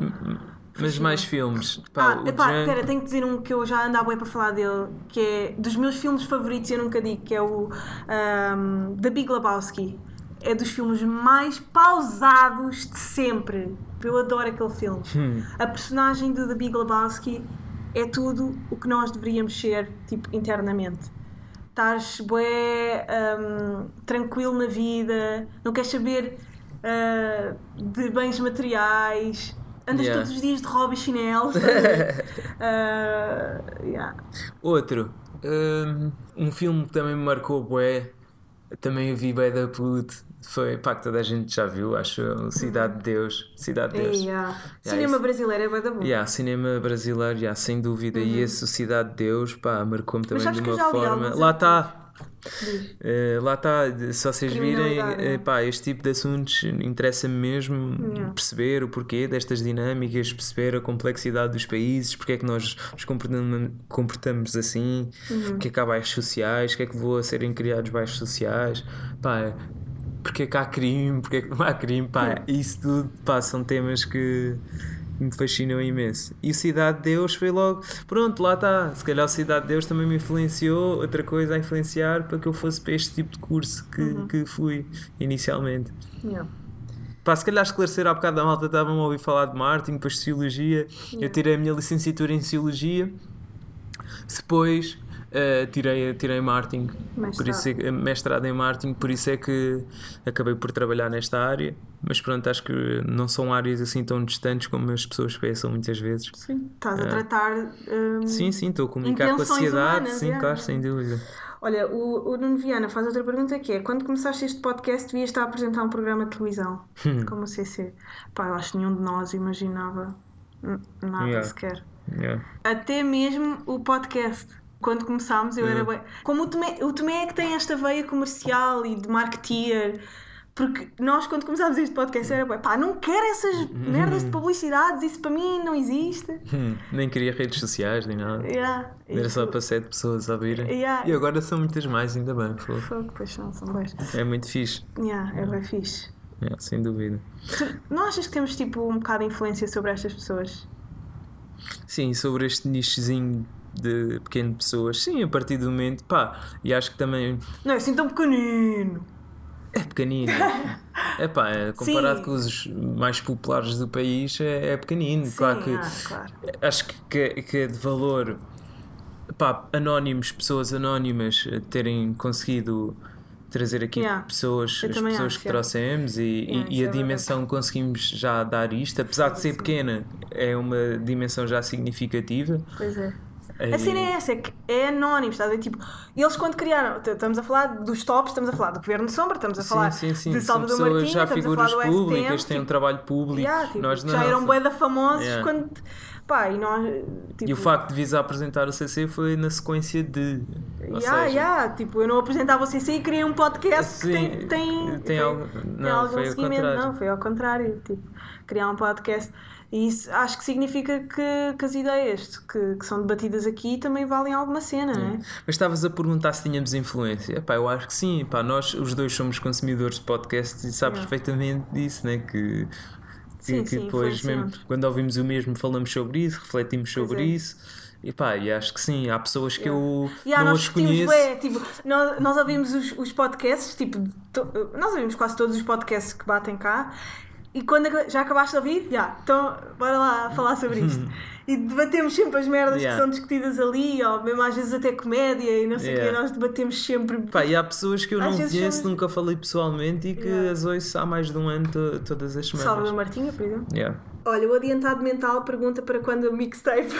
Mas mais filmes. Pá, Ah, epá, Django- pera, tenho que dizer um que eu já ando há bué para falar dele, que é dos meus filmes favoritos, eu nunca digo, que é o ahm, The Big Lebowski. É dos filmes mais pausados de sempre. Eu adoro aquele filme. Hum. A personagem do The Big Lebowski é tudo o que nós deveríamos ser, tipo, internamente. Estás bué ahm, tranquilo na vida, não queres saber ah, de bens materiais, andas Yeah. todos os dias de [laughs] a ver? Ah, yeah. Outro, hum, um filme que também me marcou bué, também eu vi da puto, foi, pá, que toda a gente já viu, acho, Cidade de Deus, Cidade de Deus. Yeah. Yeah, Cinema isso- brasileiro é da bom. Yeah, cinema brasileiro, yeah, sem dúvida, e esse Cidade de Deus, pá, marcou-me também de uma forma. Lá está, Eh, lá está, se vocês virem, é. pá, este tipo de assuntos interessa-me mesmo Yeah. perceber o porquê destas dinâmicas, perceber a complexidade dos países, porque é que nós nos comportamos, comportamos assim, Uhum. porque é que há baixos sociais, porque é que vou a serem criados baixos sociais, pá, porque é que há crime, porque é que não há crime, pá, isso tudo, pá, são temas que me fascinam imenso. E o Cidade de Deus foi logo, pronto, lá está. Se calhar o Cidade de Deus também me influenciou, outra coisa a influenciar para que eu fosse para este tipo de curso que, que fui inicialmente. Yeah. Pá, se calhar esclarecer há bocado da malta estavam a ouvir falar de marketing, depois de Sociologia. Eu tirei a minha licenciatura em Sociologia, depois eh, tirei, tirei marketing, por Mestrado. isso é, mestrado em marketing, por isso é que acabei por trabalhar nesta área. Mas pronto, acho que não são áreas assim tão distantes como as pessoas pensam muitas vezes. Sim. Estás a É. tratar. hum, Sim, sim, estou a comunicar com a sociedade, humanas, sim, yeah. claro, sem dúvida. Olha, o, o Nuno Viana faz outra pergunta que é: quando começaste este podcast, devias estar a apresentar um programa de televisão, Hum. como o CC. Pá, eu acho que nenhum de nós imaginava nada Yeah. sequer. Yeah. Até mesmo o podcast. Quando começámos, eu era Yeah. bem. Como o Tomé, o Tomé é que tem esta veia comercial e de marketeer. Porque nós, quando começámos este podcast, era bem, pá, não quero essas merdas de [laughs] publicidades, isso para mim não existe. Hum, nem queria redes sociais, nem nada. Yeah. Era só Isso- para sete pessoas a ouvirem. Yeah. E agora são muitas mais, ainda bem. pô. Fogo, pois não, são dois. É muito fixe. Yeah, é bem fixe. Yeah, sem dúvida. Não achas que temos tipo um bocado de influência sobre estas pessoas? Sim, sobre este nichozinho de pequeno pessoas, sim, a partir do momento, pá, e acho que também Não é assim tão pequenino. é pequenino. [laughs] é pá, comparado Sim. com os mais populares do país, é, é pequenino. Sim, claro que ah, claro. acho que, que, é- de valor pá, anónimos, pessoas anónimas eh, terem conseguido trazer aqui Yeah. pessoas, Eu as pessoas acho, que trouxemos e, e- Yeah, e a é dimensão que conseguimos já dar isto, apesar de ser pequena, é uma dimensão já significativa. Pois é. A cena é essa, é que é anónimo, estás a ver? Tipo, eles quando criaram, estamos a falar dos tops, estamos a falar do Governo de Sombra, estamos a falar sim, sim, sim. de São Salvador pessoas Martinha, já estamos figuras a falar do públicas, STM, têm um tipo, trabalho público. yeah, tipo, nós já não. eram bué da famosos Yeah. quando. Pá, e nós. Tipo, E o facto de vis a apresentar o CC foi na sequência de. Ou Yeah, seja, yeah, tipo, eu não apresentava o CC e criei um podcast que Sim, tem, tem, tem algo- não, algum foi ao seguimento. contrário. Não, foi ao contrário. Tipo, criar um podcast. E isso acho que significa que, que as ideias que, que são debatidas aqui também valem alguma cena, não é? Mas estavas a perguntar se tínhamos influência. Epá, eu acho que sim. Epá, nós os dois somos consumidores de podcasts e sabes Yeah. perfeitamente disso, né? Que, que, Sim, que sim, depois, mesmo quando ouvimos o mesmo, falamos sobre isso, refletimos sobre é. isso. E pá, e acho que sim, há pessoas que eu há, não nós conheço. bué, tipo, nós, nós ouvimos os, os podcasts, tipo, to- nós ouvimos quase todos os podcasts que batem cá. E quando já acabaste de ouvir, já, então bora lá falar sobre isto. [laughs] e debatemos sempre as merdas Yeah. que são discutidas ali, ou mesmo às vezes até comédia e não sei o Yeah. quê, nós debatemos sempre. Pá, e há pessoas que eu Às não conheço, nunca falei pessoalmente e que Yeah. as ouço há mais de um ano to- todas as semanas. Martinha, por exemplo. Yeah. Olha, o adiantado mental pergunta para quando a mixtape.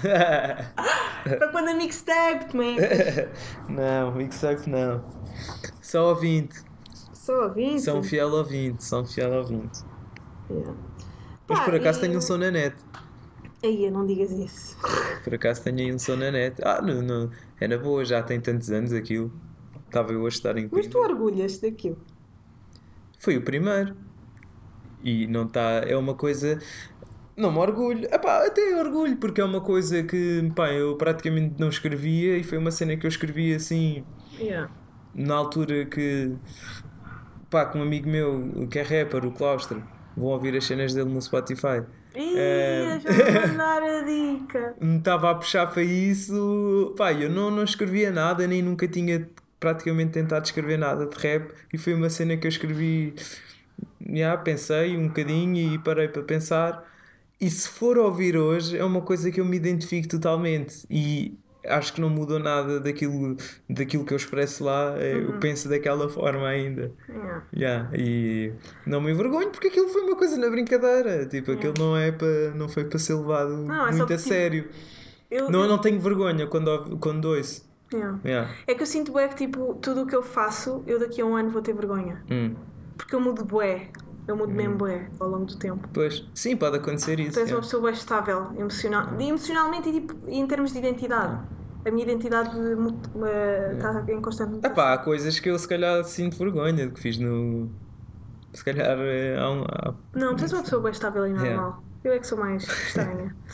[laughs] para quando a mixtape, como é? [laughs] não, mixtape não. Só ouvinte. Só ouvinte. São fiel ouvinte, são fiel ouvinte. Yeah. Mas por acaso e- tenho um som na net. Aí, não digas isso. [laughs] Por acaso tenho aí um som na net. Ah, não, não, é na boa, já tem tantos anos aquilo. Estava eu a estar em Mas tu orgulhas daquilo. Foi o primeiro. E não está. É uma coisa. Não me orgulho. Epá, até orgulho, porque é uma coisa que pá, eu praticamente não escrevia e foi uma cena que eu escrevi assim Yeah. na altura que. pá, com um amigo meu que é rapper, o Claustro. Vão ouvir as cenas dele no Spotify. Ih, vou [laughs] mandar a dica. me estava a puxar para isso. Pá, eu não, não escrevia nada, nem nunca tinha praticamente tentado escrever nada de rap. E foi uma cena que eu escrevi. Já pensei um bocadinho e parei para pensar. E se for ouvir hoje, é uma coisa que eu me identifico totalmente. E acho que não mudou nada daquilo, daquilo que eu expresso lá. Eu penso daquela forma ainda. Yeah. Yeah, e não me envergonho porque aquilo foi uma coisa na brincadeira. Tipo, aquilo não, é para, não foi para ser levado Não, é muito que, a tipo, sério. Eu, Não, eu não tenho vergonha quando, quando ouço. Yeah. Yeah. É que eu sinto bué que tipo, tudo o que eu faço, eu daqui a um ano vou ter vergonha. Hum. Porque eu mudo bué. Eu mudo mesmo bué ao longo do tempo. Pois, sim, pode acontecer isso. Tu és uma yeah. pessoa bué estável, emocional, emocionalmente e tipo, em termos de identidade. A minha identidade está em constante mutação. Epá, há coisas que eu se calhar sinto vergonha de que fiz no. Se calhar eh, há um. há- Não, tu és uma pessoa bem estável e normal. Yeah. Eu é que sou mais estranha. [laughs]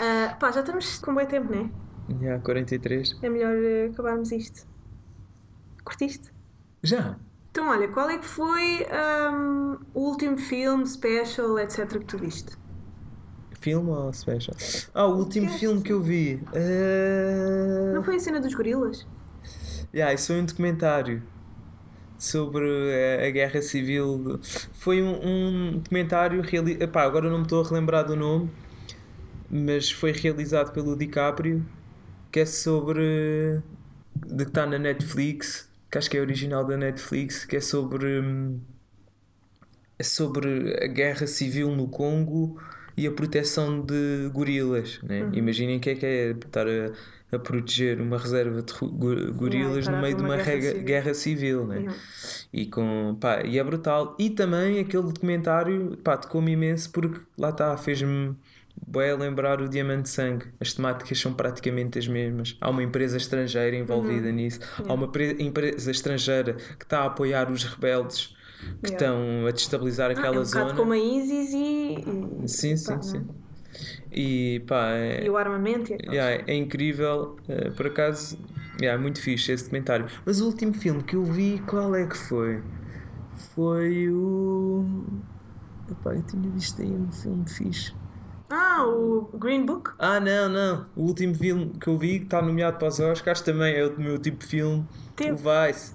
Ah, pá, já estamos com bom tempo, não é? Yeah, 43. É melhor eh, acabarmos isto. Curtiste? Já! Então, olha, qual é que foi ahm, o último filme, special, etc. que tu viste? Filme ou special? Ah, o último filme que eu vi. eh, Não foi a cena dos gorilas? Yeah, isso foi um documentário sobre a, a guerra civil. Foi um, um documentário reali... Epá, agora não me estou a relembrar do nome, mas foi realizado pelo DiCaprio, que é sobre. de que está na Netflix, que acho que é original da Netflix, que é sobre. hum, é sobre a guerra civil no Congo e a proteção de gorilas. Né? Imaginem o que é que é estar a, a proteger uma reserva de go- gorilas no meio de uma guerra rega- civil. guerra civil. Né? Yeah. E, com, pá, e é brutal. E também aquele documentário pá, tocou-me imenso porque lá está, fez-me bué lembrar o Diamante Sangue. As temáticas são praticamente as mesmas. Há uma empresa estrangeira envolvida nisso. Há uma pre- empresa estrangeira que está a apoiar os rebeldes que Yeah. estão a destabilizar Ah, é aquela um zona. como a ISIS e, Sim, sim, pá, sim. E pá, é, e o armamento e Yeah, é incrível, eh, por acaso, yeah, é muito fixe esse documentário. Mas o último filme que eu vi, qual é que foi? Foi o. Epá, eu tinha visto aí um filme fixe. Ah, o Green Book? Ah, não, não. O último filme que eu vi, que está nomeado para os Oscars, também é o meu tipo de filme. Teve. O Vice.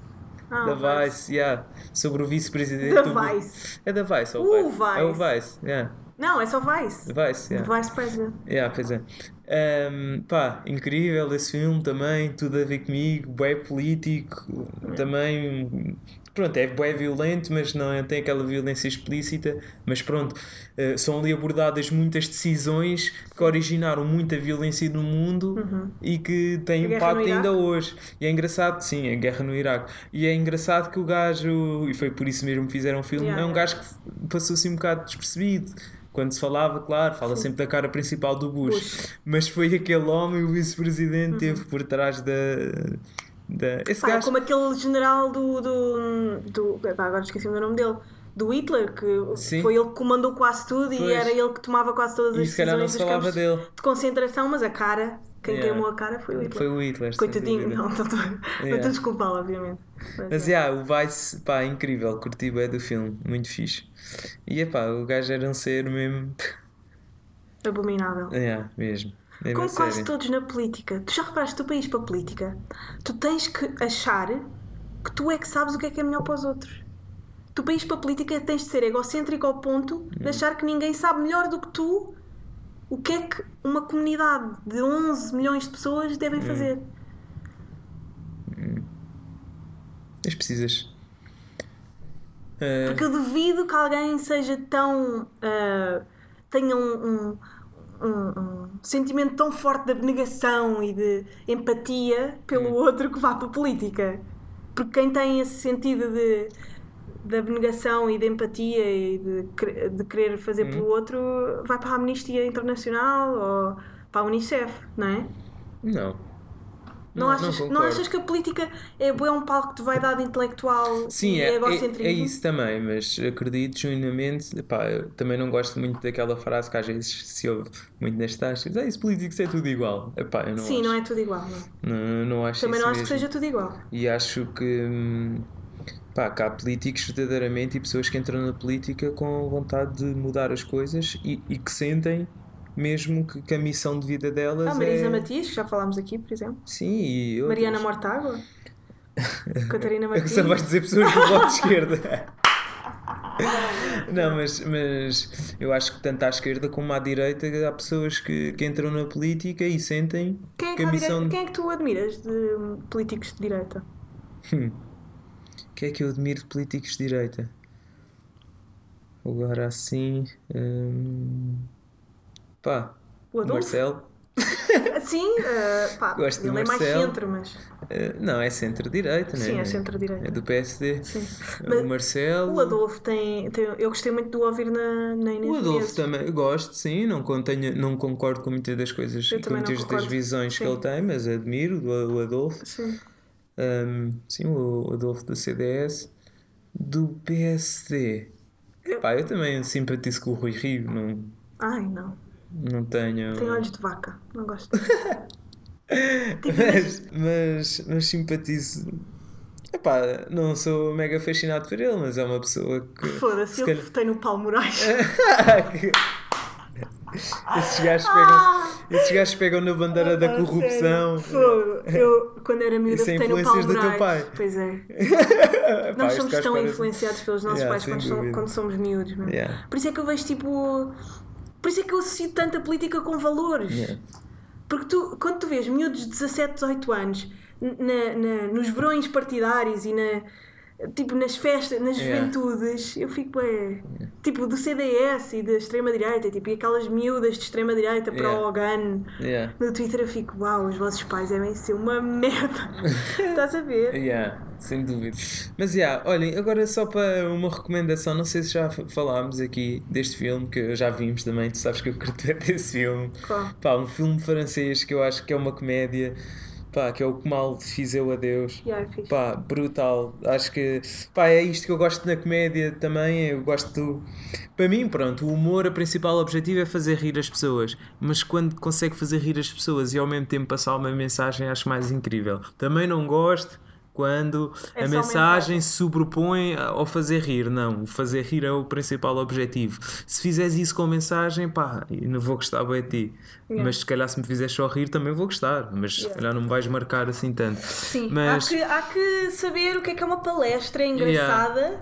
Ah, da o Vice, yeah. Sobre o vice-presidente. Da do- Vice. É da Vice, é o O Vice. É o Vice. Vice, yeah. Não, é só Vice. Vice, yeah. Vice President. Yeah, pois é. Ahm, pá, incrível esse filme também, tudo a ver comigo, bué político, também, pronto, é bué violento, mas não é- tem aquela violência explícita, mas pronto, eh, são ali abordadas muitas decisões que originaram muita violência no mundo e que têm impacto ainda hoje. E é engraçado, sim, a guerra no Iraque. E é engraçado que o gajo, e foi por isso mesmo que fizeram o filme, Yeah, é um gajo que passou assim um bocado despercebido. Quando se falava, claro, fala sempre da cara principal do Bush. Bush. Mas foi aquele homem, o vice-presidente, teve por trás da. Da... Esse Pá, é gajo. como aquele general do. do, do pá, agora esqueci o nome dele. Do Hitler, que Sim. foi ele que comandou quase tudo e Pois. era ele que tomava quase todas as E calhar não decisões se falava dele. de concentração, mas a cara, quem Yeah. queimou a cara foi o Hitler. Foi o Hitler. Coitadinho, não, não estou Yeah. a desculpá-lo, obviamente. Mas, Mas é. yeah, o Vice, pá, é incrível, curti é do filme, muito fixe. E epá, o gajo era um ser mesmo. abominável. É, mesmo. Mesmo Como quase sério. todos na política. Tu já reparaste, para ires para a política, tu tens que achar que tu é que sabes o que é que é melhor para os outros. Tu ires para a política tens de ser egocêntrico ao ponto de achar que ninguém sabe melhor do que tu o que é que uma comunidade de 11 milhões de pessoas devem fazer. Mas precisas. Ah, Porque eu duvido que alguém seja tão. ah, tenha um, um- um- um sentimento tão forte de abnegação e de empatia pelo Hum. outro que vá para a política. Porque quem tem esse sentido de, de abnegação e de empatia e de, de querer fazer Hum. pelo outro vai para a Amnistia Internacional ou para a Unicef, não é? não. Não, achas, não, concordo. achas que a política é, é um palco que te vai dar de intelectual Sim, e é, é, egocentrismo? é isso também, mas acredito genuinamente. Pá, eu também não gosto muito daquela frase que às vezes se ouve muito nas taxas: ah, isso políticos é tudo igual. Epá, não Sim, acho. não é tudo igual. Não. Não, não acho Também não acho que mesmo. seja tudo igual. E acho que, hum, pá, que há políticos verdadeiramente e pessoas que entram na política com vontade de mudar as coisas e, e que sentem mesmo que, que a missão de vida delas A Marisa é. Matias, que já falámos aqui, por exemplo. Sim, e. Mariana Mortágua. [laughs] Catarina É Martins. só vais dizer pessoas do bloco de [laughs] esquerda. Não, mas, mas eu acho que tanto à esquerda como à direita há pessoas que, que entram na política e sentem Quem é, que que missão. Quem é que tu admiras de hum, políticos de direita? que é que eu admiro de políticos de direita? Agora assim. hum, Pá, O o Adolfo? Marcelo. [laughs] Sim, uh, pá, Gosto ele é mais centro, mas. eh, não, é centro-direita, né? Sim, é centro-direita. É do PSD. Sim. [laughs] O Mas Marcelo. O Adolfo tem, tem- Eu gostei muito de o ouvir na, na Inês O Adolfo Menezes. também, eu gosto, sim, não, contenho, não concordo com muitas das coisas Eu com não muitas das visões que Sim. ele tem, mas admiro o, o Adolfo. Sim. Hum, sim, o Adolfo do CDS. Do PSD. Pá, eu também simpatizo com o Rui Rio, não, Ai, não. Não tenho. Tem olhos de vaca. Não gosto. [laughs] mas, mas, mas simpatizo. Epá, não sou mega fascinado por ele, mas é uma pessoa que. Foda-se, se eu calhar- votei no Paulo Moraes. [laughs] Esses gajos pegam, esses gajos pegam na bandeira da Ah, corrupção. sério. Eu, quando era miúda, Isso é votei no Paulo do teu pai. Pois é. [laughs] Epá, Nós somos tão parece- influenciados pelos nossos Yeah, pais quando, quando somos miúdos. Yeah. Por isso é que eu vejo tipo. Por isso é que eu associo tanta política com valores. Yeah. Porque tu, quando tu vês miúdos de 17, 18 anos na, na- nos verões partidários e na, tipo, nas festas, nas Yeah. juventudes, eu fico é, tipo do CDS e da extrema-direita, tipo, e aquelas miúdas de extrema-direita para Yeah. o GAN. Yeah. No Twitter eu fico, uau, os vossos pais devem ser uma merda. [laughs] Estás a ver? Yeah, sem dúvida. Mas yeah, olhem, agora só para uma recomendação, não sei se já falámos aqui deste filme que já vimos também, tu sabes que eu [laughs] curto ver desse filme. Qual? Pá, um filme francês que eu acho que é uma comédia, pá, que é o Que Mal Fiz Eu a Deus. Yeah, é. Pá, brutal. Acho que pá, é isto que eu gosto na comédia também. Eu gosto do. Para mim, pronto, o humor, a principal objetivo é fazer rir as pessoas. Mas quando consegue fazer rir as pessoas e ao mesmo tempo passar uma mensagem, acho mais incrível. Também não gosto quando É a mensagem se sobrepõe ao fazer rir. Não, o fazer rir é o principal objetivo. Se fizeres isso com mensagem, pá, não vou gostar bem de ti. Yeah. Mas se calhar se me fizeres só rir também vou gostar. Mas se Yeah. calhar não me vais marcar assim tanto. Sim, Mas- há, que, há que saber o que é que é uma palestra engraçada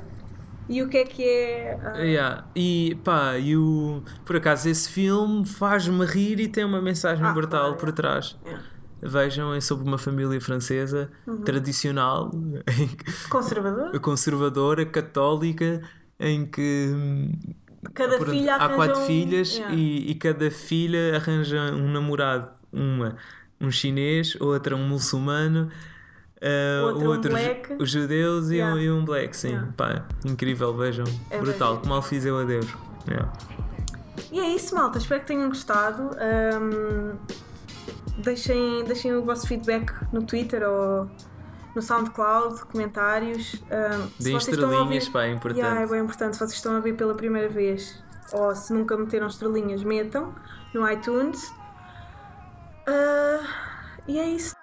e o que é que é. ah, Yeah. E pá, e o, por acaso esse filme faz-me rir e tem uma mensagem Ah, brutal claro, por trás. yeah. Vejam, é sobre uma família francesa tradicional, [laughs] em que- Conservador? conservadora, católica, em que hum, Cada pronto, filha há quatro um- filhas Yeah. e, e cada filha arranja um namorado, uma um chinês, outra um muçulmano. Uh, Outra um outros black. os judeus e, um, Yeah. e um black, sim. Yeah. Pá, incrível, vejam. É Brutal, que mal fiz eu a Deus. Yeah. E é isso, malta. Espero que tenham gostado. Ahm, deixem, deixem o vosso feedback no Twitter ou no SoundCloud, comentários. Ahm, se Deem estrelinhas, ouvir- pá, é importante. Yeah, é bem importante. Se vocês estão a ouvir pela primeira vez ou se nunca meteram estrelinhas, metam no iTunes. Ah, e é isso.